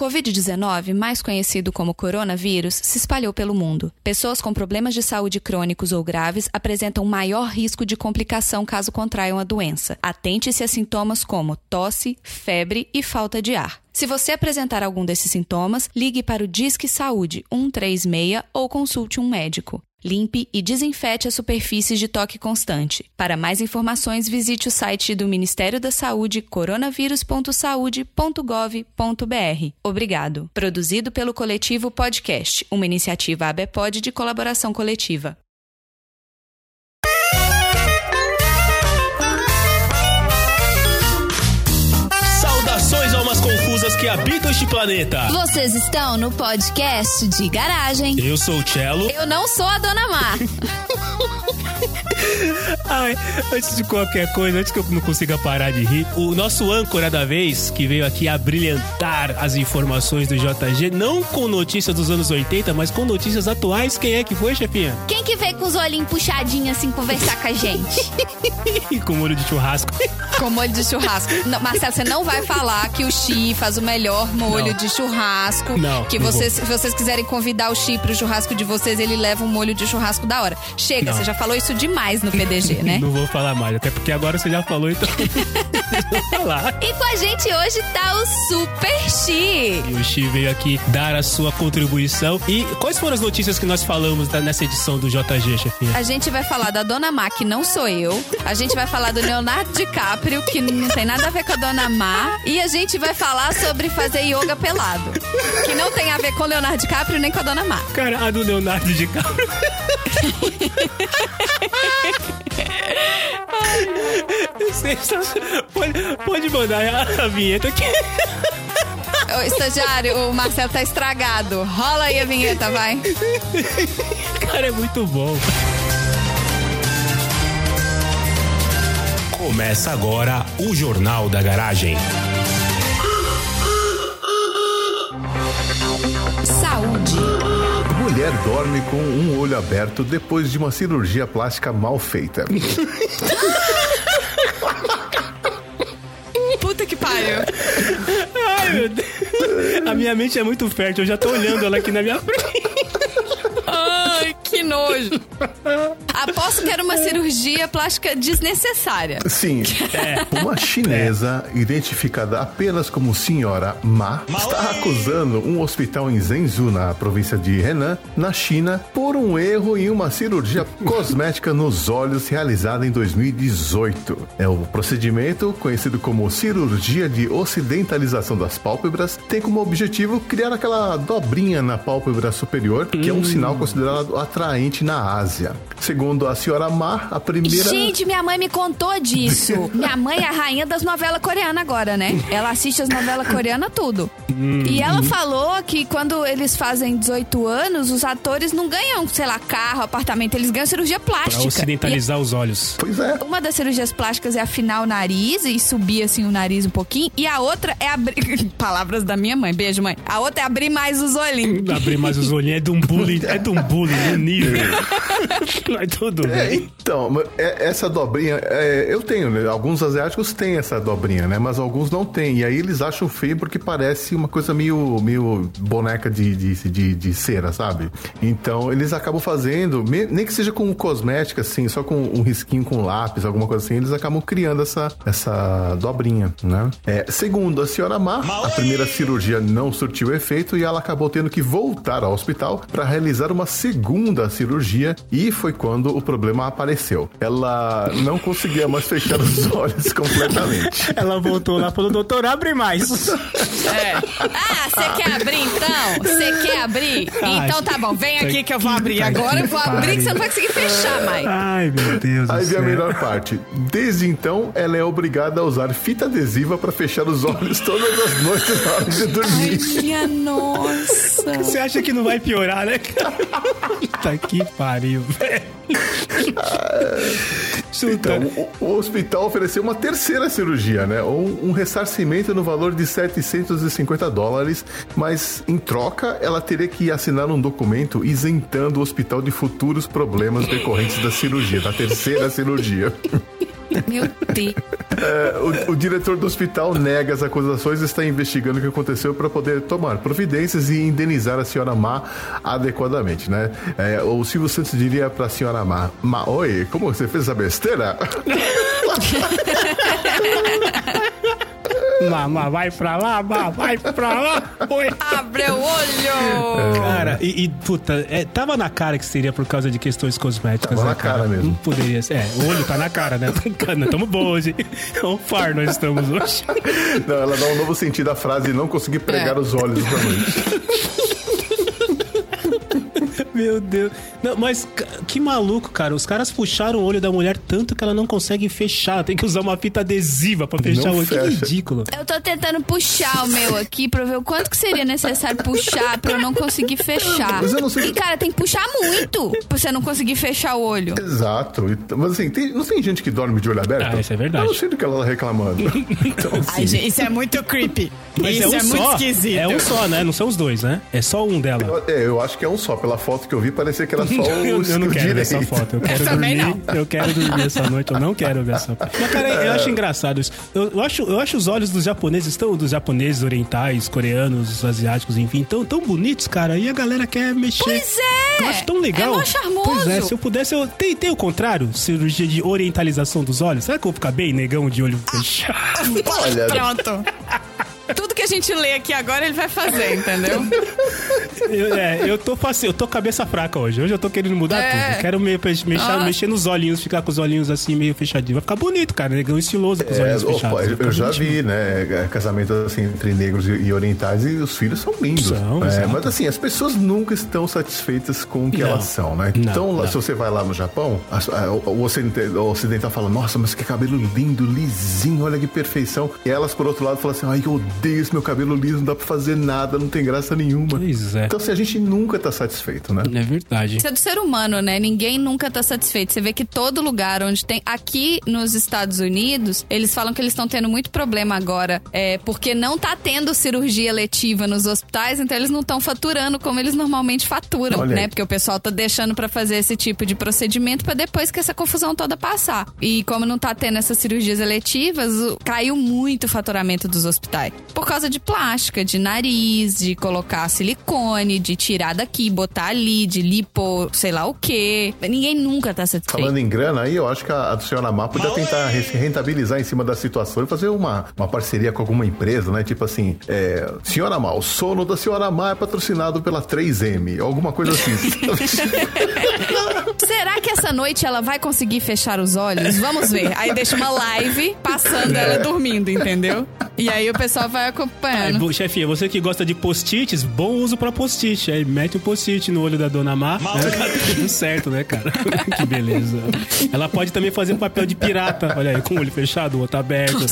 Covid-19, mais conhecido como coronavírus, se espalhou pelo mundo. Pessoas com problemas de saúde crônicos ou graves apresentam maior risco de complicação caso contraiam a doença. Atente-se a sintomas como tosse, febre e falta de ar. Se você apresentar algum desses sintomas, ligue para o Disque Saúde 136 ou consulte um médico. Limpe e desinfete as superfícies de toque constante. Para mais informações, visite o site do Ministério da Saúde coronavírus.saude.gov.br. Obrigado. Produzido pelo coletivo Podcast, uma iniciativa ABPOD de colaboração coletiva. Que habitam este planeta. Vocês estão no podcast de garagem. Eu sou o Cello. Eu não sou a Dona Mar. Ai, antes de qualquer coisa, antes que eu não consiga parar de rir, o nosso âncora da vez, que veio aqui a brilhantar as informações do JG, não com notícias dos anos 80, mas com notícias atuais, quem é que foi, chefinha? Quem que veio com os olhinhos puxadinhos assim conversar com a gente? Com molho de churrasco. Com molho de churrasco. Não, Marcelo, você não vai falar que o Xi faz o melhor molho Não. de churrasco. Não, Que não vocês, se vocês quiserem convidar o Xi pro churrasco de vocês, ele leva um molho de churrasco da hora. Chega, Não. você já falou isso demais no PDG, né? Não vou falar mais, até porque agora você já falou, então. vou falar. E com a gente hoje tá o Super Xi. E o Xi veio aqui dar a sua contribuição. E quais foram as notícias que nós falamos nessa edição do JG, chefinha? A gente vai falar da Dona Má, que não sou eu. A gente vai falar do Leonardo DiCaprio, que não tem nada a ver com a Dona Má. E a gente vai falar sobre fazer yoga pelado. Que não tem a ver com o Leonardo DiCaprio nem com a Dona Má. Cara, a do Leonardo DiCaprio. Pode, pode mandar a, a vinheta aqui. Ô, estagiário, o Marcelo tá estragado. Rola aí a vinheta, vai. Cara, é muito bom. Começa agora o Jornal da Garagem. Saúde. Mulher dorme com um olho aberto depois de uma cirurgia plástica mal feita. Puta que pariu. Ai, meu Deus. A minha mente é muito fértil, eu já tô olhando ela aqui na minha frente. Ai, que nojo. Aposto que era uma cirurgia plástica desnecessária. Sim, uma chinesa identificada apenas como Senhora Ma está acusando um hospital em Zhengzhou, na província de Henan, na China, por um erro em uma cirurgia cosmética nos olhos realizada em 2018. É o procedimento, conhecido como cirurgia de ocidentalização das pálpebras, tem como objetivo criar aquela dobrinha na pálpebra superior, que é um sinal considerado atraente na Ásia. Segundo a senhora Ma, a primeira Gente, minha mãe me contou disso. Minha mãe é a rainha das novelas coreanas agora, né? Ela assiste as novelas coreanas tudo. E ela falou que quando eles fazem 18 anos, os atores não ganham, sei lá, carro, apartamento, eles ganham cirurgia Pra plástica. ocidentalizar os olhos. Pois é. E uma das cirurgias plásticas é afinar o nariz e subir assim o nariz um pouquinho. E a outra é abrir. Palavras da minha mãe, beijo, mãe. A outra é abrir mais os olhinhos. Abrir mais os olhinhos é de um bullying, é de um bullying no nível. Tudo É, bem. então, é- essa dobrinha, é, eu tenho, né? Alguns asiáticos têm essa dobrinha, né? Mas alguns não têm. E aí eles acham feio porque parece uma coisa meio, meio boneca de, de, de, de cera, sabe? Então eles acabam fazendo, nem que seja com cosmética, assim, só com um risquinho com lápis, alguma coisa assim, eles acabam criando essa, essa dobrinha, né? É, segundo a senhora Ma, a primeira cirurgia não surtiu efeito e ela acabou tendo que voltar ao hospital para realizar uma segunda cirurgia e foi quando o problema apareceu. Ela não conseguia mais fechar os olhos completamente. Ela voltou lá e falou, doutor, abre mais. É. Ah, você quer abrir então? Você quer abrir? Ai, Então tá bom, vem tá aqui que eu vou abrir. Agora eu vou abrir que você não vai conseguir fechar mais. Ai, meu Deus do Aí vem a melhor parte. Desde então, ela é obrigada a usar fita adesiva para fechar os olhos todas as noites na hora de dormir. Minha nossa. Você acha que não vai piorar, né? Puta que pariu, velho. Então, o, o hospital ofereceu uma terceira cirurgia, né? Um, um ressarcimento no valor de 750 dólares, mas em troca ela teria que assinar um documento isentando o hospital de futuros problemas decorrentes da cirurgia, da terceira cirurgia. Meu Deus. É, o, o diretor do hospital nega as acusações e está investigando o que aconteceu para poder tomar providências e indenizar a senhora Má adequadamente, né? É, o Silvio Santos diria para a senhora Má: Má, oi, como você fez essa besteira? Mamá, vai pra lá, má, vai pra lá. Oi. Abre o olho! Cara, e, e, puta, é, tava na cara que seria por causa de questões cosméticas. Tava né, na cara mesmo. Não poderia ser. É, o olho tá na cara, né? Nós estamos bons hoje. É um far nós estamos hoje. Não, ela dá um novo sentido à frase não conseguir pregar É. os olhos pra noite. Meu Deus. Não, mas que maluco, cara. Os caras puxaram o olho da mulher tanto que ela não consegue fechar. Tem que usar uma fita adesiva pra fechar Não o olho. Que fecha. ridículo. Eu tô tentando puxar o meu aqui pra ver o quanto que seria necessário puxar pra eu não conseguir fechar. Mas eu não sei- E, cara, tem que puxar muito pra você não conseguir fechar o olho. Exato. Mas assim, tem- não tem gente que dorme de olho aberto? Ah, isso é verdade. Eu não sei do que ela tá reclamando. Então, assim, Ai, gente, isso é muito creepy. Mas isso é, um é, muito só. esquisito. É um só, né? Não são os dois, né? É só um dela. eu- é, eu acho que é um só. Pela foto que eu vi, parecia que era só o eu, eu não quero ver essa direito. foto. Eu quero dormir. Eu quero dormir essa noite. Eu não quero ver essa foto. Mas, cara, eu acho engraçado isso. Eu, eu acho, eu acho os olhos dos japoneses tão, dos japoneses, orientais, coreanos, asiáticos, enfim, tão, tão bonitos, cara. E a galera quer mexer. Pois é! Eu acho tão legal. É mó charmoso. Pois é, se eu pudesse, eu. Tem, tem o contrário? Cirurgia de orientalização dos olhos? Será que eu vou ficar bem negão de olho fechado? Olha, Pronto. Tudo que a gente lê aqui agora ele vai fazer, entendeu? Eu, é, eu tô eu tô cabeça fraca hoje. Hoje eu tô querendo mudar É. tudo. Eu quero meio, mexer, Nossa. mexer nos olhinhos, ficar com os olhinhos assim, meio fechadinhos. Vai ficar bonito, cara. Negão estiloso com os É, olhinhos opa, fechados. Eu, eu já vi, né? é, Casamento assim entre negros e, e orientais e os filhos são lindos. São, É, mas assim, as pessoas nunca estão satisfeitas com o que Não. elas são, né? Não, então, não. se você vai lá no Japão, as- a- o, o ocidental, o ocidental fala: Nossa, mas que cabelo lindo, lisinho, olha que perfeição. E elas, por outro lado, falam assim: Ai, eu odeio esse meu cabelo liso, não dá pra fazer nada, não tem graça nenhuma. Pois é. Então, assim, a gente nunca tá satisfeito, né? É verdade. Isso é do ser humano, né? Ninguém nunca tá satisfeito. Você vê que todo lugar onde tem. Aqui nos Estados Unidos, eles falam que eles estão tendo muito problema agora, é, porque não tá tendo cirurgia letiva nos hospitais, então eles não estão faturando como eles normalmente faturam, Olha né? aí. Porque o pessoal tá deixando pra fazer esse tipo de procedimento pra depois que essa confusão toda passar. E como não tá tendo essas cirurgias eletivas, caiu muito o faturamento dos hospitais. Por causa de plástica, de nariz, de colocar silicone, de tirar daqui, botar ali, de lipo, sei lá o quê. Ninguém nunca tá satisfeito. Falando em grana, aí eu acho que a, a senhora Má podia tentar rentabilizar em cima da situação e fazer uma, uma parceria com alguma empresa, né? Tipo assim, é, senhora Má, o sono da senhora Má é patrocinado pela 3M, alguma coisa assim. Será que essa noite ela vai conseguir fechar os olhos? Vamos ver. Aí deixa uma live passando ela dormindo, entendeu? E aí o pessoal vai Aí, acompanhando. bo- chefinha, você que gosta de post-its, bom uso pra post-it. Aí mete um post-it no olho da dona Má. Né? Tá tudo certo, né, cara? que beleza. Ela pode também fazer um papel de pirata. Olha aí, com o olho fechado, o outro aberto.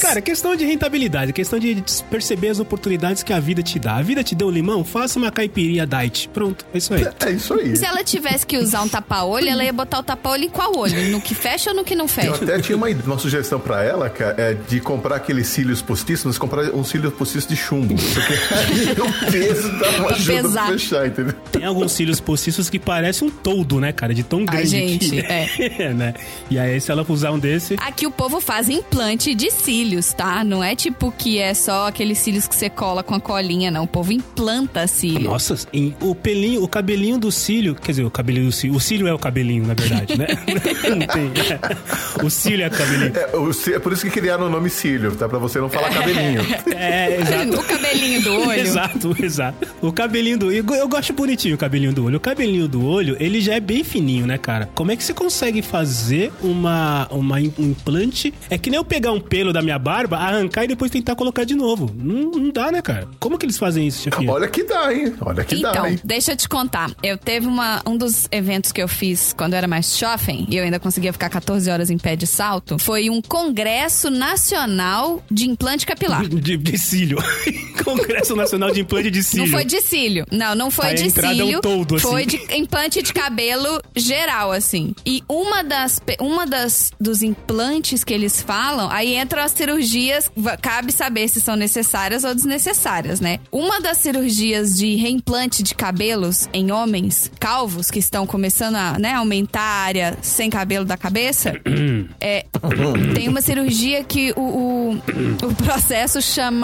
Cara, questão de rentabilidade, questão de perceber as oportunidades que a vida te dá. A vida te deu um limão, faça uma caipirinha diet. Pronto, é isso aí. é isso aí. Se ela tivesse que usar um tapa-olho, ela ia botar o tapa-olho em qual olho? No que fecha ou no que não Eu fecha? até tinha uma, uma sugestão pra ela, cara, é de comprar aqueles cílios postiços, mas comprar uns cílios postiços de chumbo. Porque o peso dá uma ajuda Pesar. pra fechar, entendeu? Tem alguns cílios postiços que parecem um toldo, né, cara? De tão grande gente, que é. né? E aí, se ela usar um desse... Aqui o povo faz implante de cílios, tá? Não é tipo que é só aqueles cílios que você cola com a colinha, não. O povo implanta cílio. Nossa, em- o pelinho, o cabelinho do cílio, quer dizer, o cabelinho do cílio, o cílio é o cabelinho, na verdade, né? Não tem. é. O cílio é o cabelinho. É, o cí- é por isso que criaram o nome cílio, tá? Pra você não falar cabelinho. É, exato. O cabelinho do olho. Exato, exato. O cabelinho do olho. Eu gosto bonitinho o cabelinho do olho. O cabelinho do olho, ele já é bem fininho, né, cara? Como é que você consegue fazer uma, uma um implante? É que nem eu pegar um pelo da minha barba, arrancar e depois tentar colocar de novo. Não, não dá, né, cara? Como que eles fazem isso, chefinha? Olha que dá, hein? Olha que Então, dá, hein? deixa eu te contar. Eu teve uma, um dos eventos que eu fiz quando eu era mais jovem, e eu ainda conseguia ficar 14 horas em pé de salto, foi um congresso nacional de implante capilar. De, de cílio. Congresso Nacional de Implante de Cílio. Não foi de cílio. Não, não foi a de entrada é um cílio. toldo, assim. Foi de implante de cabelo geral, assim. E uma das, uma das dos implantes que eles falam, aí entram as cirurgias, cabe saber se são necessárias ou desnecessárias, né? Uma das cirurgias de reimplante de cabelos em homens calvos que estão começando a né, aumentar a área sem cabelo da cabeça, é, tem uma cirurgia que o, o, o processo chama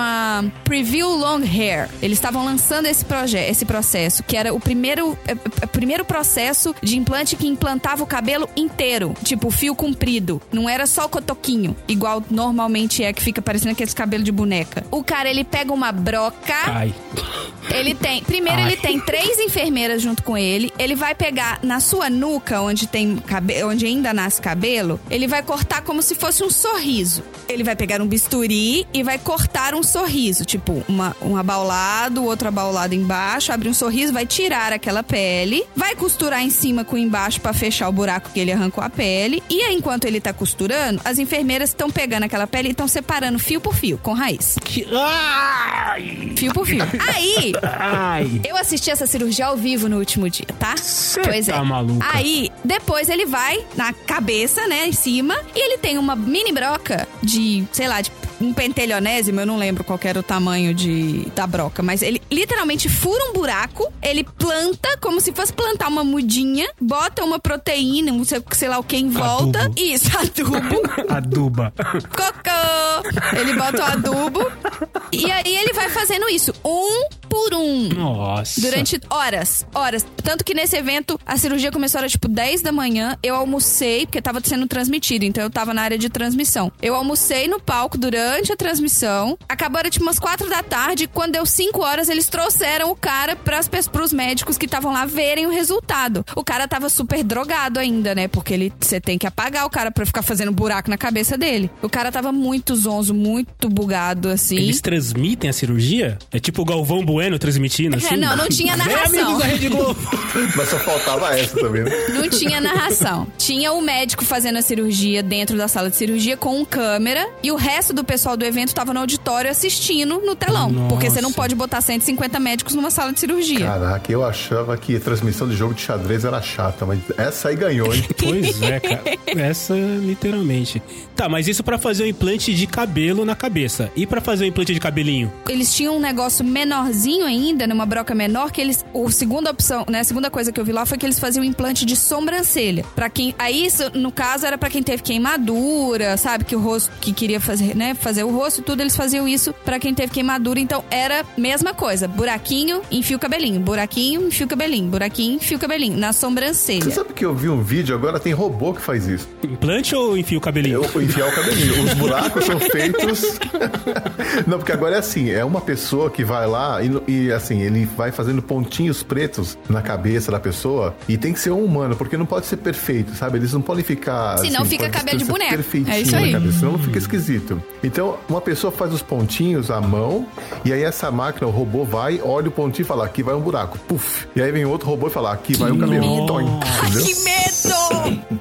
Preview Long Hair. Eles estavam lançando esse projeto, esse processo, que era o primeiro, é, é, o primeiro processo de implante que implantava o cabelo inteiro, tipo fio comprido. Não era só o cotoquinho, igual normalmente é que fica parecendo aqueles cabelos de boneca. O cara ele pega uma broca. Ai. Ele tem. Primeiro, Ai. ele tem três enfermeiras junto com ele. Ele vai pegar na sua nuca, onde tem cabe- onde ainda nasce cabelo, ele vai cortar como se fosse um sorriso. Ele vai pegar um bisturi e vai cortar um sorriso. Tipo, uma, um abaulado, outro abaulado embaixo, abre um sorriso, vai tirar aquela pele, vai costurar em cima com embaixo pra fechar o buraco que ele arrancou a pele. E aí, enquanto ele tá costurando, as enfermeiras estão pegando aquela pele e estão separando fio por fio, com raiz. Que... Ai. Fio por fio. Aí, Ai. eu assisti essa cirurgia ao vivo no último dia, tá? pois é. tá maluca. Aí, depois ele vai na cabeça, né, em cima, e ele tem uma mini broca de, sei lá, de um pentelionésimo, eu não lembro qual era o tamanho de, da broca, mas ele literalmente fura um buraco, ele planta como se fosse plantar uma mudinha, bota uma proteína, um sei, sei lá o que em volta. Adubo. Isso, adubo. Aduba. Cocô! Ele bota o adubo. E aí ele vai fazendo isso, um por um. Nossa. Durante horas, horas. Tanto que nesse evento a cirurgia começou era tipo 10 da manhã. Eu almocei, porque tava sendo transmitido, então eu tava na área de transmissão. Eu almocei no palco durante a transmissão. Acabou era tipo umas 4 da tarde. Quando deu 5 horas, eles trouxeram o cara pras, pros médicos que estavam lá verem o resultado. O cara tava super drogado ainda, né? Porque ele você tem que apagar o cara pra ficar fazendo buraco na cabeça dele. O cara tava muito zonzo, muito bugado, assim. Eles transmitem a cirurgia? É tipo o Galvão Bueno transmitindo, assim? É, não, não tinha narração. amigos da Rede Globo. Mas só faltava essa também, né? Não tinha narração. Tinha o médico fazendo a cirurgia dentro da sala de cirurgia com um câmera e o resto do pessoal do evento tava no auditório assistindo no telão. Nossa. Porque você não pode botar 150 médicos numa sala de cirurgia. Caraca, eu achava que a transmissão de jogo de xadrez era chata, mas essa aí ganhou, hein? Pois é, cara. Essa, literalmente. Tá, mas isso pra fazer um implante de cabelo na cabeça. E pra fazer um implante de cabelinho? Eles tinham um negócio menorzinho ainda, numa broca menor, que eles. A segunda opção, né? A segunda coisa que eu vi lá foi que eles faziam implante de sobrancelha. Para quem. Aí, isso, no caso, era pra quem teve queimadura, sabe? Que o rosto. Que queria fazer, né? Fazer o rosto e tudo, eles faziam isso pra quem teve queimadura. Então era mesma coisa. Buraquinho, enfia o cabelinho. Buraquinho, enfia o cabelinho. Buraquinho, enfia o cabelinho. Na Você sobrancelha. sabe que eu vi um vídeo, agora tem robô que faz isso. Implante ou enfia o cabelinho? Eu enfiar o cabelinho. Os buracos são feitos. Não, porque agora é assim: é uma pessoa que vai lá e, e, assim, ele vai fazendo pontinhos pretos na cabeça da pessoa e tem que ser um humano, porque não pode ser perfeito, sabe? Eles não podem ficar. Senão assim, fica cabelo de boneco. perfeitinho É isso na aí. cabeça, senão fica esquisito. Então, uma pessoa faz os pontinhos à mão e aí essa máquina, o robô vai, olha o pontinho e fala: aqui vai um buraco. Puf. E aí vem outro robô e fala: aqui vai um. Toim. Entendeu? Que medo!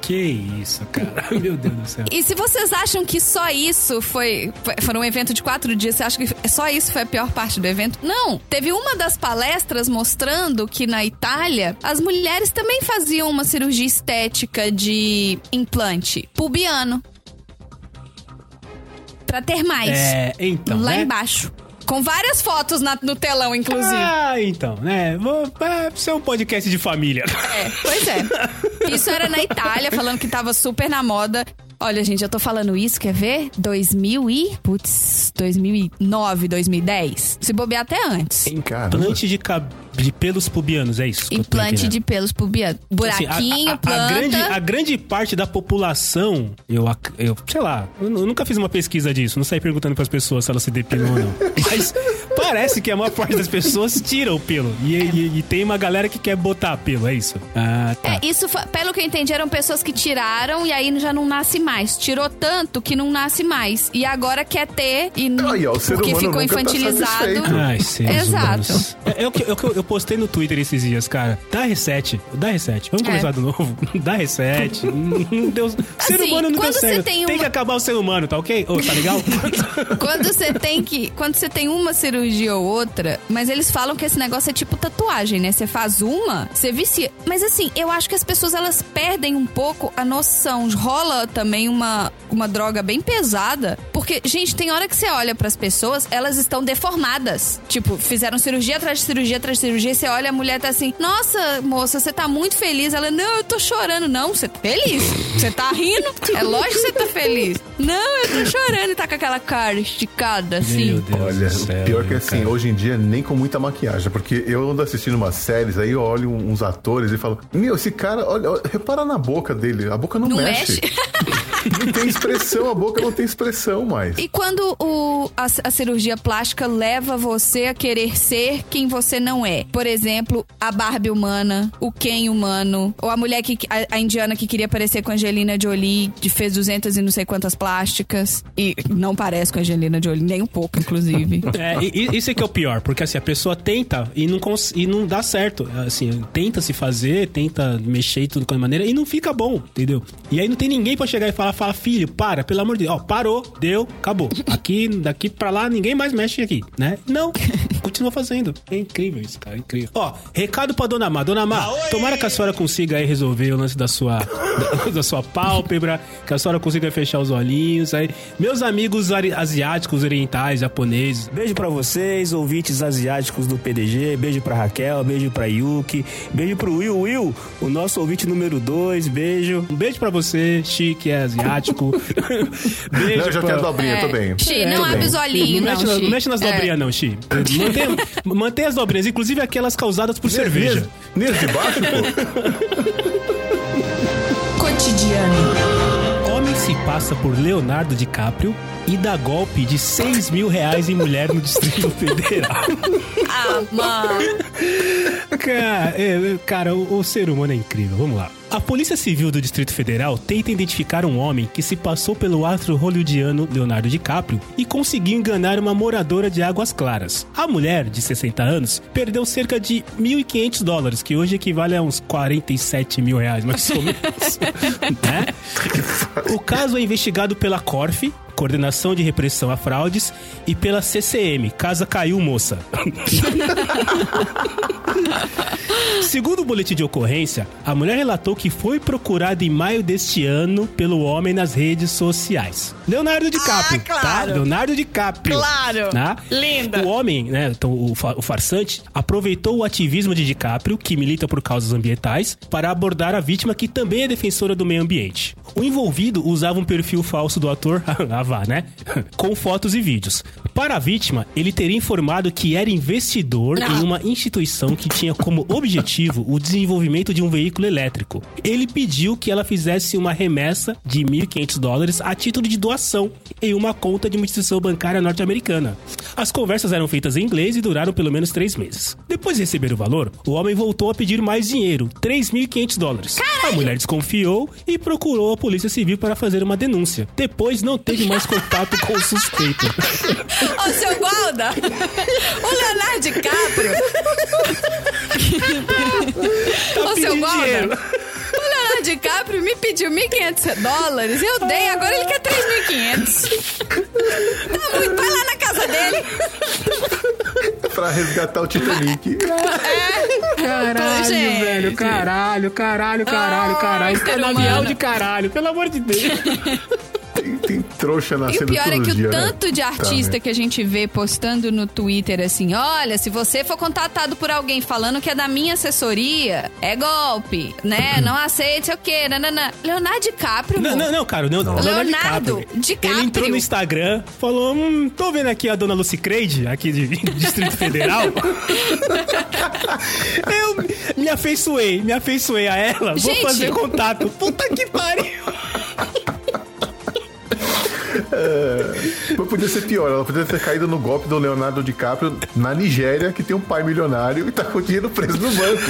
Que isso, cara. Meu Deus do céu. E se vocês acham que só isso foi, foi, foi um evento de quatro dias, você acha que só isso foi a pior parte do evento? Não! Teve uma das palestras mostrando que na Itália as mulheres também faziam uma cirurgia estética de implante pubiano. Pra ter mais. É, então. lá né? embaixo. Com várias fotos na- no telão, inclusive. Ah, então, né? Vou, é, isso é um podcast de família. É, pois é. Isso era na Itália, falando que tava super na moda. Olha, gente, eu tô falando isso, quer ver? 2000 e... Putz, 2009, 2010. Se bobear até antes. Caramba. Implante de, cab... de pelos pubianos, é isso? Implante de pelos pubianos. Assim, a- Buraquinho, a, a, planta. a grande, a grande parte da população, eu, eu sei lá, eu, eu nunca fiz uma pesquisa disso, não saí perguntando pras pessoas se elas se depilam ou não. Mas parece que a maior parte das pessoas tira o pelo. E, e- e tem uma galera que quer botar pelo, é isso? Ah, tá. É, isso, foi- pelo que eu entendi, eram pessoas que tiraram e aí já não nasce mais. Tirou tanto que não nasce mais. E agora quer ter e não. Aí, ó, o ser porque ficou tá infantilizado. satisfeito. Ai, Exato. É, é o que é que eu, eu postei no Twitter esses dias, cara. Dá reset. Dá reset. Vamos É. começar de novo. Dá reset. Não deu, ser Assim, humano não deu certo. tem Tem uma- que acabar o ser humano, tá ok? Ô, tá legal? Quando você tem que. Quando você tem uma cirurgia ou outra, mas eles falam que esse negócio é tipo tatuagem, né? Você faz uma, você vicia. Mas assim, eu acho que as pessoas elas perdem um pouco a noção. Rola também uma, uma droga bem pesada. Porque, gente, tem hora que você olha pras pessoas, elas estão deformadas. Tipo, fizeram cirurgia atrás de cirurgia atrás de cirurgia, e você olha, a mulher tá assim, nossa, moça, você tá muito feliz. Ela, não, eu tô chorando. Não, você tá feliz. Você tá rindo. É lógico que você tá feliz. Não, eu tô chorando. E tá com aquela cara esticada, assim. Meu Deus Olha, do céu, o pior que assim, cara. hoje em dia nem com muita maquiagem, porque eu ando assistindo umas séries, aí eu olho uns atores e falo, meu, esse cara, olha, olha, repara na boca dele, a boca não, Não mexe. mexe? não tem expressão, a boca não tem expressão mais. E quando o, a, a cirurgia plástica leva você a querer ser quem você não é? Por exemplo, a Barbie humana, o Ken humano, ou a mulher que a, a indiana que queria parecer com a Angelina Jolie, que fez 200 e não sei quantas plásticas e não parece com a Angelina Jolie nem um pouco, inclusive. É, e- e- isso é que é o pior, porque assim, a pessoa tenta e não, cons- e não dá certo. Assim, tenta se fazer, tenta mexer e tudo com a maneira e não fica bom, entendeu? E aí não tem ninguém pra chegar e falar, fala, filho, para, pelo amor de Deus, ó, parou, deu, acabou. Aqui, daqui pra lá, ninguém mais mexe aqui, né? Não, continua fazendo. É incrível isso, cara, é incrível. Ó, recado pra Dona Má. Dona Má, tomara que a senhora consiga aí resolver o lance da sua, da, da sua pálpebra, que a senhora consiga fechar os olhinhos aí. Meus amigos asiáticos, orientais, japoneses, Beijo pra vocês, ouvintes asiáticos do PDG. Beijo pra Raquel, beijo pra Yuki. Beijo pro Will Will, o nosso ouvinte número 2. Beijo. Um beijo pra você, Chi, que é asiático. beijo Não, eu já pra... tenho a dobrinha, tô bem. Xi, É, não abre bem. os olhinhos, não. não, Mexe, não mexe nas É. dobrinhas, não, Chi. Mantém, mantém as dobrinhas, inclusive aquelas causadas por cerveja. Nesse de baixo, pô. Cotidiano. Homem se passa por Leonardo DiCaprio e dá golpe de 6 mil reais em mulher no Distrito Federal. Ah, mano. Cara, é, é, cara, o, o ser humano é incrível. Vamos lá. A Polícia Civil do Distrito Federal tenta identificar um homem que se passou pelo astro hollywoodiano Leonardo DiCaprio e conseguiu enganar uma moradora de Águas Claras. A mulher, de 60 anos, perdeu cerca de 1.500 dólares, que hoje equivale a uns 47 mil reais, mais ou menos. né? O caso é investigado pela CORF, Coordenação de Repressão a Fraudes, e pela CCM, Casa Caiu Moça. Segundo o boletim de ocorrência, a mulher relatou que foi procurada em maio deste ano pelo homem nas redes sociais. Leonardo DiCaprio, Ah, claro. tá? Leonardo DiCaprio. Claro. Tá? Linda. O homem, né, então, o, o farsante, aproveitou o ativismo de DiCaprio, que milita por causas ambientais, para abordar a vítima que também é defensora do meio ambiente. O envolvido usava um perfil falso do ator, ah vá, né? Com fotos e vídeos. Para a vítima, ele teria informado que era investidor em uma instituição que tinha como objetivo o desenvolvimento de um veículo elétrico. Ele pediu que ela fizesse uma remessa de 1.500 dólares a título de doação em uma conta de uma instituição bancária norte-americana. As conversas eram feitas em inglês e duraram pelo menos três meses. Depois de receber o valor, o homem voltou a pedir mais dinheiro, 3.500 dólares. A mulher desconfiou e procurou a polícia civil para fazer uma denúncia. Depois não teve mais contato com o suspeito. Ô, seu Gualda! O Leonardo DiCaprio! Ô, seu Gualda! dinheiro. O Leonardo DiCaprio me pediu 1.500 dólares, eu dei, agora ele quer 3.500. Tá muito, vai lá na casa dele. pra resgatar o Titanic. Caralho, Gente. velho, caralho, caralho, caralho, caralho. Ai, Canavial de caralho, pelo amor de Deus. Trouxa E o pior é que o dia, né? tanto de Tá, artista né? que a gente vê postando no Twitter assim: olha, se você for contatado por alguém falando que é da minha assessoria, é golpe, né? Não aceite, sei o quê, nananã. Leonardo DiCaprio. Não, não, não, cara, o Leonardo, Leonardo DiCaprio. DiCaprio. Ele entrou no Instagram, falou: hum, tô vendo aqui a dona Lucy Creide, aqui de Distrito Federal. Eu me afeiçoei, me afeiçoei a ela, vou Gente. fazer contato. Puta que pariu. Mas podia ser pior, ela podia ter caído no golpe do Leonardo DiCaprio na Nigéria, que tem um pai milionário e tá com dinheiro preso no banco.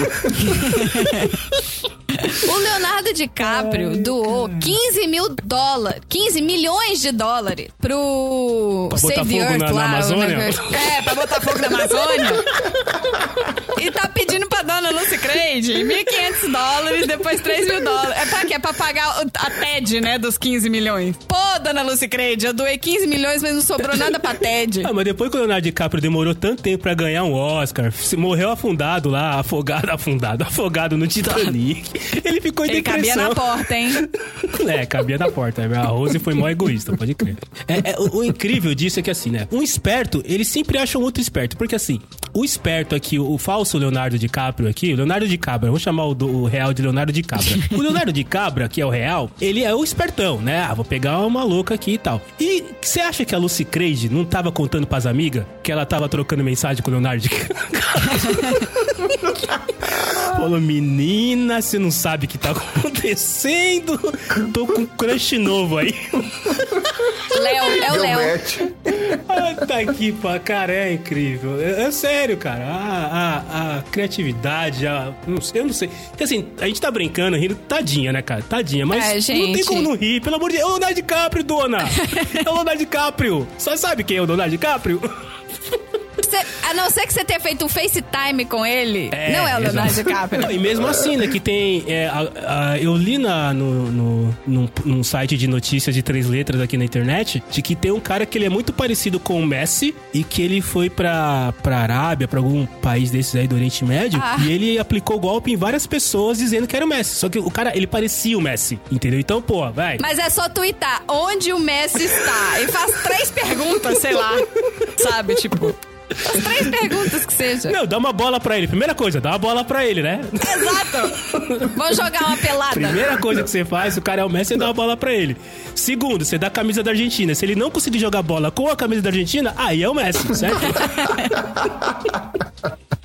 O Leonardo DiCaprio doou 15 mil dólares, 15 milhões de dólares pro Pra Save the Earth na- na lá. o Amazônia? É, pra botar fogo na Amazônia. E tá pedindo pra dona Lucy Creed 1.500 dólares, depois 3 mil dólares. É pra quê? É pra pagar a TED, né, dos 15 milhões. Pô, dona Lucy Creed, eu doei 15 milhões, mas não sobrou nada pra TED. Ah, mas depois que o Leonardo DiCaprio demorou tanto tempo pra ganhar um Oscar, se morreu afundado lá, afogado, afundado, afogado no Titanic. Ele ficou em Ele cabia depressão. na porta, hein? É, cabia na porta. A Rose foi mó egoísta, pode crer. É, é, o, o incrível disso é que assim, né? Um esperto, ele sempre acha um outro esperto. Porque assim, o esperto aqui, o, falso Leonardo DiCaprio aqui, o Leonardo DiCaprio, vamos chamar o, do- o real de Leonardo DiCaprio. O Leonardo DiCaprio, que é o real, ele é o espertão, né? Ah, vou pegar uma louca aqui e tal. E você acha que a Lucy Creed não tava contando pras amigas que ela tava trocando mensagem com o Leonardo DiCaprio? Falou, menina, você não sabe o que tá acontecendo? Tô com um crush novo aí. Léo, é o Léo. Ah, tá aqui, pá, cara, é incrível. É, é sério, cara. A, a, a criatividade, a. Não sei, eu não sei. Porque assim, a gente tá brincando, rindo, tadinha, né, cara? Tadinha, mas É, não tem como não rir, pelo amor de Deus. É o Leonardo DiCaprio, dona! É o Leonardo DiCaprio! Só sabe quem é o Leonardo DiCaprio? Cê- a não ser que você tenha feito um FaceTime com ele, É, não é o Leonardo. DiCaprio. Não, E mesmo assim, né, que tem. é, a- a- eu li na, no, no- num, num site de notícias de três letras aqui na internet de que tem um cara que ele é muito parecido com o Messi e que ele foi pra, pra Arábia, pra algum país desses aí do Oriente Médio, Ah. e ele aplicou golpe em várias pessoas dizendo que era o Messi. Só que o cara, ele parecia o Messi, entendeu? Então, pô, vai. Mas é só twittar onde o Messi está. E faz três perguntas, sei lá. Sabe, tipo. As três perguntas que seja. Não, dá uma bola pra ele. Primeira coisa, dá uma bola pra ele, né? Exato. Vamos jogar uma pelada. Primeira coisa que você faz, o cara é o Messi, você dá a bola pra ele. Segundo, você dá a camisa da Argentina. Se ele não conseguir jogar bola com a camisa da Argentina, aí é o Messi, certo?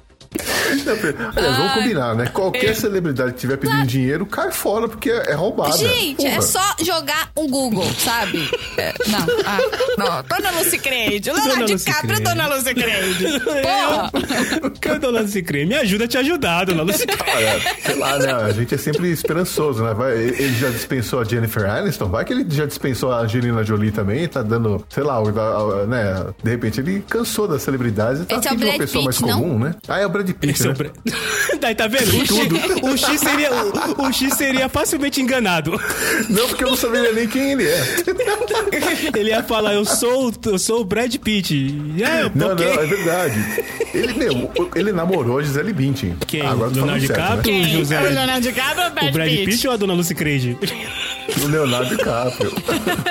Aliás, vamos combinar, né? Qualquer celebridade que tiver pedindo dinheiro, cai fora, porque é roubada. Gente, é só jogar um Google, sabe? É, não, ah, não. Dona Lucy Creed. Leonardo DiCaprio. Dona Lucy Creed. Porra. Cadê Dona Lucy Creme? Me ajuda a te ajudar, Dona Lucy Olha, sei lá, né? A gente é sempre esperançoso, né? Vai, ele já dispensou a Jennifer Aniston, vai que ele já dispensou a Angelina Jolie também, tá dando, sei lá, né? De repente ele cansou das celebridades e tá Esse é uma pessoa mais Pitt, não? comum, né? Ah, é o Brad Pitt, Esse é né? o Bre- Daí, tá vendo? O X, o X seria, o, o X seria facilmente enganado. Não, porque eu não sabia nem quem ele é. Ele ia falar, eu sou, eu sou o Brad Pitt. É, Não, ok. não, é verdade. Ele, meu, ele namorou a Gisele Bündchen. Quem? Agora Leonardo DiCaprio? né? O José- O Leonardo DiCaprio ou o Brad, O Brad Pitt? Pitt ou a Dona Lucy Creed? O Leonardo DiCaprio.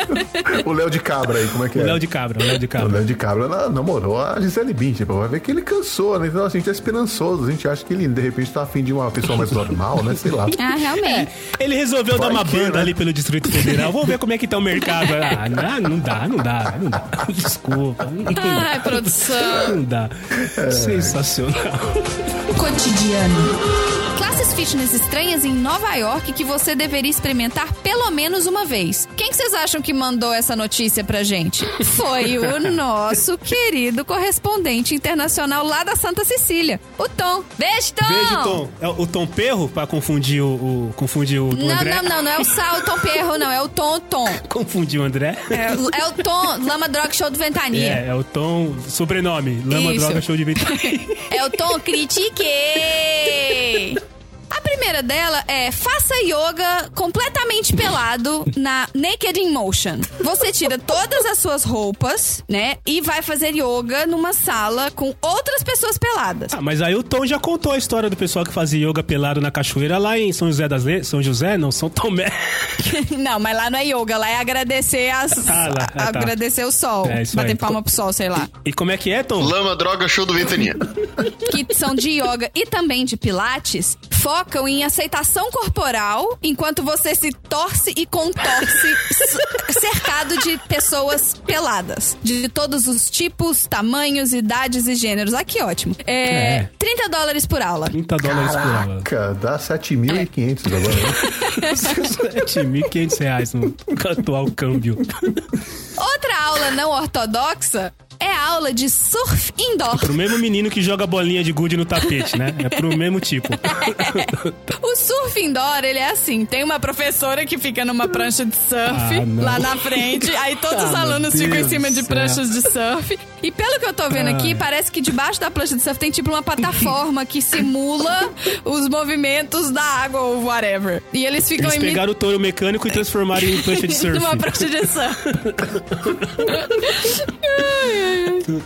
o Léo de Cabra aí, como é que O é? Léo de Cabra, o Léo de O Cabra. Léo de Cabra na- namorou a Gisele Bündchen, pô. Vai ver que ele cansou, né? Então, assim, a gente é esperançoso. A gente acha que ele, de repente, tá afim de uma pessoa mais normal, né? Sei lá. Ah, realmente. Ele resolveu dar Vai uma que, banda né? ali pelo Distrito Federal. Vamos ver como é que tá o mercado. Ah, não, não dá, não dá, não dá. Desculpa. Não dá. Ai, produção. Não dá. Sensacional. Cotidiano. Fitness estranhas em Nova York que você deveria experimentar pelo menos uma vez. Quem que vocês acham que mandou essa notícia pra gente? Foi o nosso querido correspondente internacional lá da Santa Cecília, o Tom. Beijo, Tom! Beijo, Tom. É o Tom Perro, pra confundir o, o- confundir o, Não, André? não, não, não é o Sal, o Tom Perro, não, é o Tom, o Tom. Confundir o André? É, o- é o Tom, Lama Droga Show do Ventania. É, é o Tom, sobrenome. Lama Isso. Droga Show de Vitória. É o Tom Critiquei! A primeira dela é faça yoga completamente pelado na Naked in Motion. Você tira todas as suas roupas, né? E vai fazer yoga numa sala com outras pessoas peladas. Ah, mas aí o Tom já contou a história do pessoal que fazia yoga pelado na cachoeira lá em São José das Le... São José, não, São Tomé. Não, mas lá não é yoga, lá é agradecer as. Ah, lá, ah, tá. agradecer o sol. É, isso bater aí. palma pro sol, sei lá. E como é que é, Tom? Lama, droga, show do Ventania. que são de yoga e também de pilates, focam em aceitação corporal enquanto você se torce e contorce cercado de pessoas peladas. De todos os tipos, tamanhos, idades e gêneros. Ah, que ótimo. É, É. 30 dólares por aula. 30 dólares por aula. Caraca, dá 7.500 agora. né? 7.500 reais no atual câmbio. Outra aula não ortodoxa é aula de surf indoor. Pro mesmo menino que joga bolinha de gude no tapete, né? É pro mesmo tipo. O surf indoor, ele é assim: tem uma professora que fica numa prancha de surf Ah, lá na frente, aí todos os Ah, meu alunos ficam em cima de pranchas de surf. E pelo que eu tô vendo aqui, parece que debaixo da prancha de surf tem tipo uma plataforma que simula os movimentos da água ou whatever. E eles ficam Eles pegaram o touro mecânico e transformaram em prancha de surf. numa prancha de surf.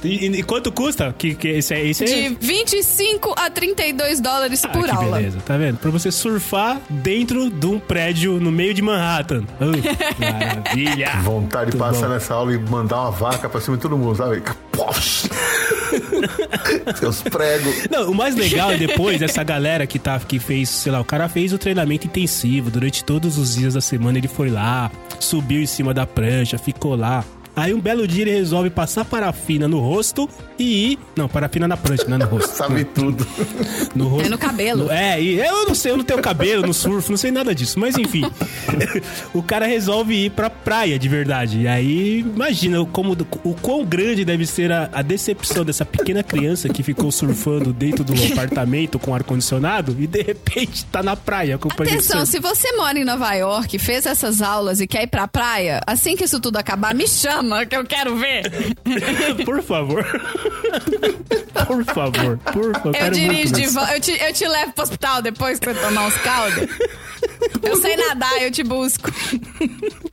E, e quanto custa? Que, que esse é esse é? De 25 a 32 dólares Ah, por que aula. beleza, tá vendo? Pra você surfar dentro de um prédio no meio de Manhattan. Oh, maravilha! Vontade de passar bom. nessa aula e mandar uma vaca pra cima de todo mundo, sabe? Poxa! Seus pregos. Não, o mais legal é depois essa galera que tá que fez, sei lá, o cara fez o treinamento intensivo durante todos os dias da semana, ele foi lá, subiu em cima da prancha, ficou lá. Aí um belo dia ele resolve passar parafina no rosto e ir. Não, parafina na prancha, não é no rosto. Sabe tudo. No rosto. É no cabelo. É, e eu não sei, eu não tenho cabelo no surf, não sei nada disso. Mas enfim, o cara resolve ir pra praia de verdade. E aí, imagina como, o quão grande deve ser a, a decepção dessa pequena criança que ficou surfando dentro do apartamento com ar-condicionado e de repente tá na praia acompanhando Atenção, se você mora em Nova York, fez essas aulas e quer ir pra praia, assim que isso tudo acabar, me chama que eu quero ver. Por favor. Por favor, por favor. Eu dirijo de volta. Eu te, eu te levo pro hospital depois pra tomar uns caldos. Eu sei nadar, eu te busco.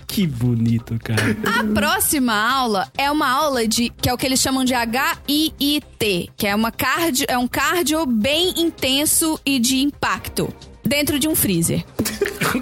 Que bonito, cara. A próxima aula é uma aula de que é o que eles chamam de HIIT, que é uma cardio, é um cardio bem intenso e de impacto. Dentro de um freezer.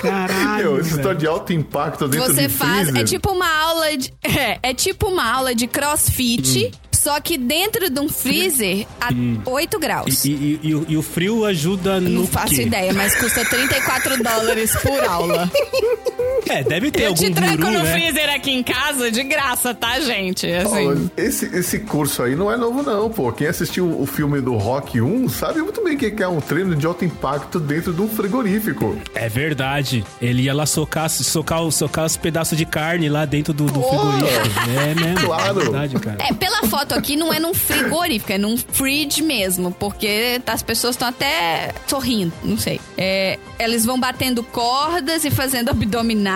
Caralho. Meu, essa velho. história de alto impacto dentro Você de faz. freezer. É tipo uma aula de. É, é tipo uma aula de crossfit, só que dentro de um freezer a 8 graus. E, e- e o- e o frio ajuda no Não faço quê? ideia, mas custa 34 dólares por aula. É, deve ter Eu algum te tranco guru, no né? freezer aqui em casa de graça, tá, gente? Assim. esse, esse curso aí não é novo, não, pô. Quem assistiu o filme do Rock 1 sabe muito bem o que é um treino de alto impacto dentro de um frigorífico. É verdade. Ele ia lá socar, socar, os- socar os pedaços de carne lá dentro do, do frigorífico. É mesmo. Claro. É verdade, cara. É, pela foto aqui não é num frigorífico, é num fridge mesmo, porque as pessoas estão até sorrindo, não sei. É, eles vão batendo cordas e fazendo abdominais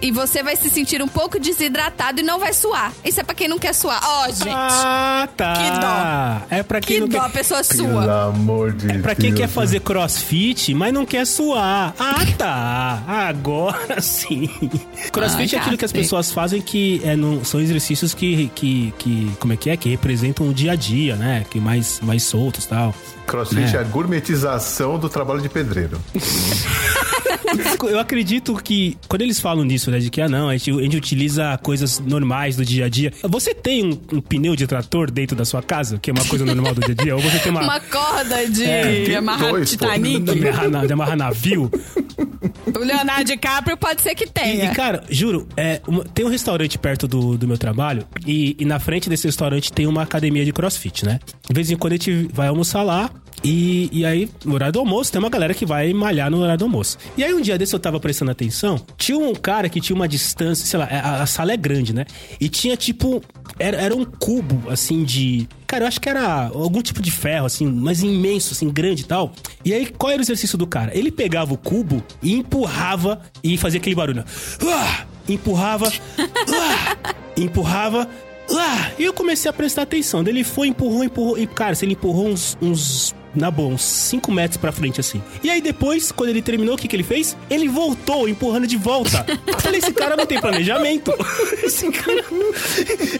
e você vai se sentir um pouco desidratado e não vai suar. Isso é pra quem não quer suar. Ó, gente. Ah, tá. Que dó. É pra quem que não dó, a quer... pessoa Pelo sua. amor de Pra quem Deus. quer fazer crossfit, mas não quer suar. Ah, tá. Agora sim. Crossfit Ai, é aquilo que as pessoas fazem que é, não, são exercícios que, que, que. Como é que é? Que representam o dia a dia, né? Que mais, mais soltos e tal. Crossfit É. é. a gourmetização do trabalho de pedreiro. Eu acredito que quando eles falam disso, né, de que ah não, a gente, a gente utiliza coisas normais do dia a dia. Você tem um, um pneu de trator dentro da sua casa, que é uma coisa normal do dia a dia? Ou você tem uma. Uma corda de É, amarrar dois, pô. Titanic. de amarrar na- de amarrar navio? O Leonardo DiCaprio pode ser que E, tenha. e, cara, juro, é, uma- tem um restaurante perto do, do meu trabalho e, e na frente desse restaurante tem uma academia de crossfit, né? De vez em quando a gente vai almoçar lá e, e aí, no horário do almoço, tem uma galera que vai malhar no horário do almoço. E aí, um dia desse eu tava prestando atenção, tinha um cara que tinha uma distância, sei lá, a, a sala é grande, né? E tinha tipo. Era, era um cubo, assim, de. Cara, eu acho que era algum tipo de ferro, assim, mas imenso, assim, grande e tal. E aí, qual era o exercício do cara? Ele pegava o cubo e empurrava e fazia aquele barulho. Ah! Empurrava. Ah! Empurrava. Ah! E eu comecei a prestar atenção. Ele foi, empurrou, empurrou. E, cara, se ele empurrou uns. uns na boa, uns 5 metros pra frente, assim. E aí depois, quando ele terminou, o que, que ele fez? Ele voltou, empurrando de volta. Eu falei, esse cara não tem planejamento. Esse cara,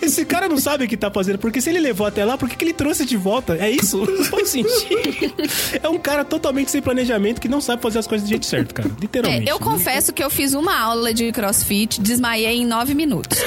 esse cara não sabe o que tá fazendo. Porque se ele levou até lá, por que, que ele trouxe de volta? É isso? Não faz sentido. É um cara totalmente sem planejamento que não sabe fazer as coisas do jeito certo, cara. É, Literalmente. eu confesso que eu fiz uma aula de crossfit, desmaiei em nove minutos.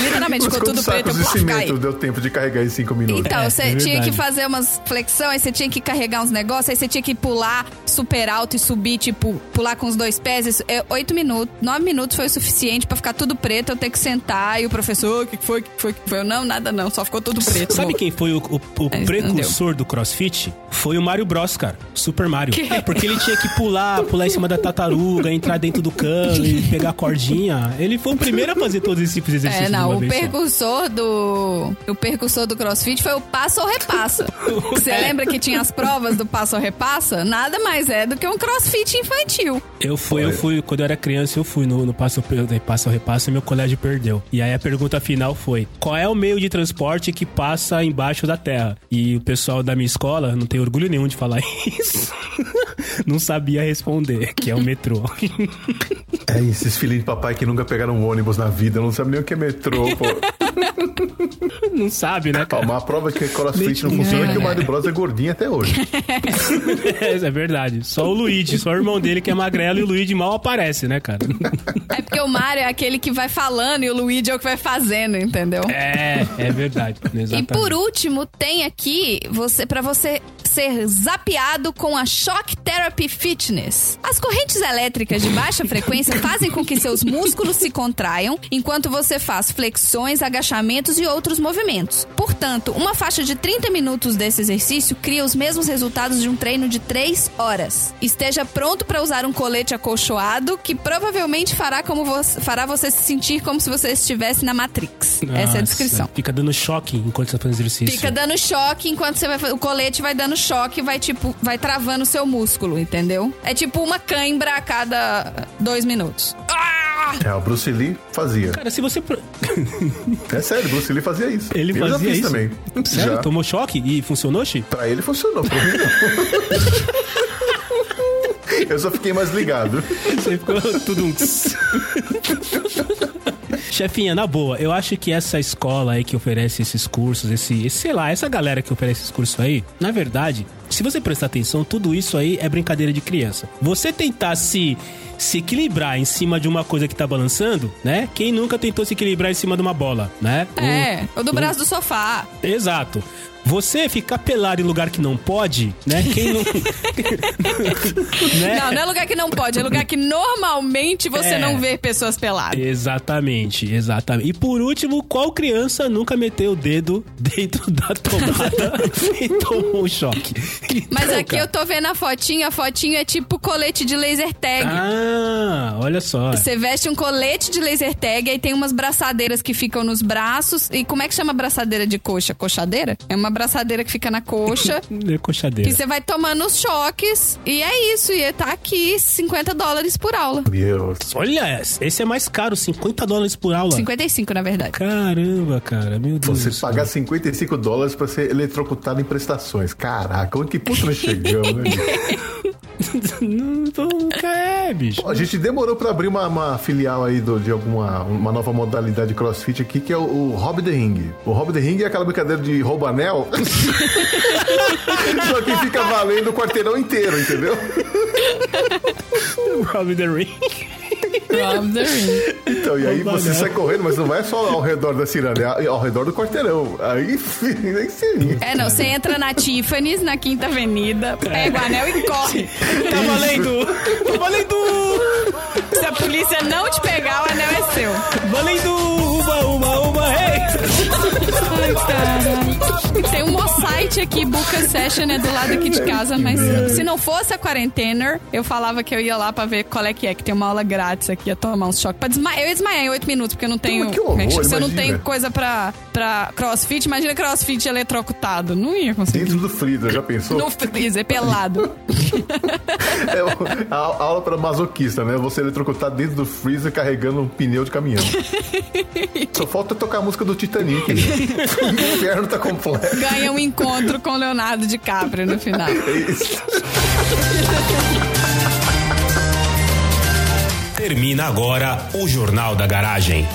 Literalmente, ficou tudo preto. de cai. cimento deu tempo de carregar em cinco minutos. Então, É, você é tinha que fazer umas flexões, você tinha que carregar uns negócios, aí você tinha que pular super alto e subir, tipo, pular com os dois pés. Isso, é, oito minutos, nove minutos foi o suficiente pra ficar tudo preto, eu ter que sentar e o professor, o que que foi, que que foi, que que foi? Eu, não, nada não, só ficou tudo preto. Sabe quem foi o, o- o É, precursor do CrossFit? Foi o Mario Bros, cara. Super Mario. É, porque ele tinha que pular, pular em cima da tartaruga, entrar dentro do cano e pegar a cordinha. Ele foi o primeiro a fazer todos esses tipos de exercícios É, não, o vez só. percursor do. O percursor do CrossFit foi o passo ou repassa. Você É. lembra que tinha as provas do passo ou repassa? Nada mais é do que um CrossFit infantil. Eu fui, eu fui, quando eu era criança, eu fui no, no passo, passo repasso e meu colégio perdeu. E aí a pergunta final foi: qual é o meio de transporte que passa embaixo da terra? E o pessoal da minha escola, não tem orgulho nenhum de falar isso, não sabia responder, que é o metrô. É, esses filhinhos de papai que nunca pegaram um ônibus na vida, não sabem nem o que é metrô, pô. não sabe, né, cara? Uma prova que crossfit não funciona é que o Mario Bros é gordinho até hoje. É, é verdade. Só o Luigi, só o irmão dele que é magrelo e o Luigi mal aparece, né, cara? É porque o Mario é aquele que vai falando e o Luigi é o que vai fazendo, entendeu? É, é verdade. E Exatamente. por último, tem aqui você para você ser zapeado com a Shock Therapy Fitness. As correntes elétricas de baixa frequência fazem com que seus músculos se contraiam enquanto você faz flexões, agachamentos e outros movimentos. Portanto, uma faixa de 30 minutos desse exercício cria os mesmos resultados de um treino de 3 horas. Esteja pronto para usar um colete acolchoado que provavelmente fará, como você, fará você se sentir como se você estivesse na Matrix. Essa é a Nossa, descrição. Fica dando choque enquanto você tá fazendo exercício. Fica dando choque enquanto você vai o colete vai dando choque, vai tipo, vai travando o seu músculo, entendeu? É tipo uma cãibra a cada dois minutos. Ah! É, o Bruce Lee fazia. Cara, se você. É sério, o Bruce Lee fazia isso. Ele Eu já fazia fiz isso? também. Sério? Já. Tomou choque e funcionou, Chi? Pra ele funcionou, pra mim não. Eu só fiquei mais ligado. Você ficou tudo um. Chefinha, na boa, eu acho que essa escola aí que oferece esses cursos, esse, esse, sei lá, essa galera que oferece esses cursos aí, na verdade, se você prestar atenção, tudo isso aí é brincadeira de criança. Você tentar se se equilibrar em cima de uma coisa que tá balançando, né? Quem nunca tentou se equilibrar em cima de uma bola, né? É, o do braço do sofá. Exato. Você ficar pelado em lugar que não pode, né? Quem não. né? Não, não é lugar que não pode, é lugar que normalmente você É. não vê pessoas peladas. Exatamente, exatamente. E por último, qual criança nunca meteu o dedo dentro da tomada e tomou um choque? Mas Então, aqui cara. eu tô vendo a fotinho, a fotinho é tipo colete de laser tag. Ah, olha só. Você veste um colete de laser tag, aí tem umas braçadeiras que ficam nos braços. E como é que chama braçadeira de coxa? Coxadeira? É uma braçadeira que fica na coxa. É coxadeira. E você vai tomando os choques. E é isso. E tá aqui 50 dólares por aula. Meu, Olha, esse é mais caro, 50 dólares por aula. 55, na verdade. Caramba, cara, meu Deus. você pagar 55 dólares pra ser eletrocutado em prestações. Caraca, onde que puta nós chegamos, né? Não, nunca é, bicho. Pô, A gente demorou pra abrir uma, uma filial aí do- de alguma uma nova modalidade de crossfit aqui, que é o, o Hobby the Ring. O Hobby the Ring é aquela brincadeira de roubo anel. Só que fica valendo o quarteirão inteiro, entendeu? Rob the Ring. Rob the ring. Então, e aí você anel. sai correndo, mas não é só ao redor da ciranda, é ao redor do quarteirão. Aí, filho, aí sim. É, não. Você entra na Tiffany's, na Quinta Avenida, pega o anel e corre. Tá valendo! Tá valendo! Se a polícia não te pegar, o anel é seu. Valendo! Cara. Tem um site aqui, Book a Session, é do lado aqui de casa, mas se não fosse a quarentena, eu falava que eu ia lá pra ver qual é que é, que tem uma aula grátis aqui, ia tomar uns choques. Pra desmaiar. Eu ia desmaiar em 8 minutos, porque eu não tenho. horror, eu não tenho coisa pra, pra crossfit, imagina crossfit eletrocutado. Não ia conseguir. Dentro do freezer, já pensou? No freezer, pelado. É a, a aula pra masoquista, né? Você eletrocutar dentro do freezer carregando um pneu de caminhão. Só falta tocar a música do Titanic. o inferno tá completo. Ganha um encontro com Leonardo DiCaprio no final. É isso. Termina agora o Jornal da Garagem.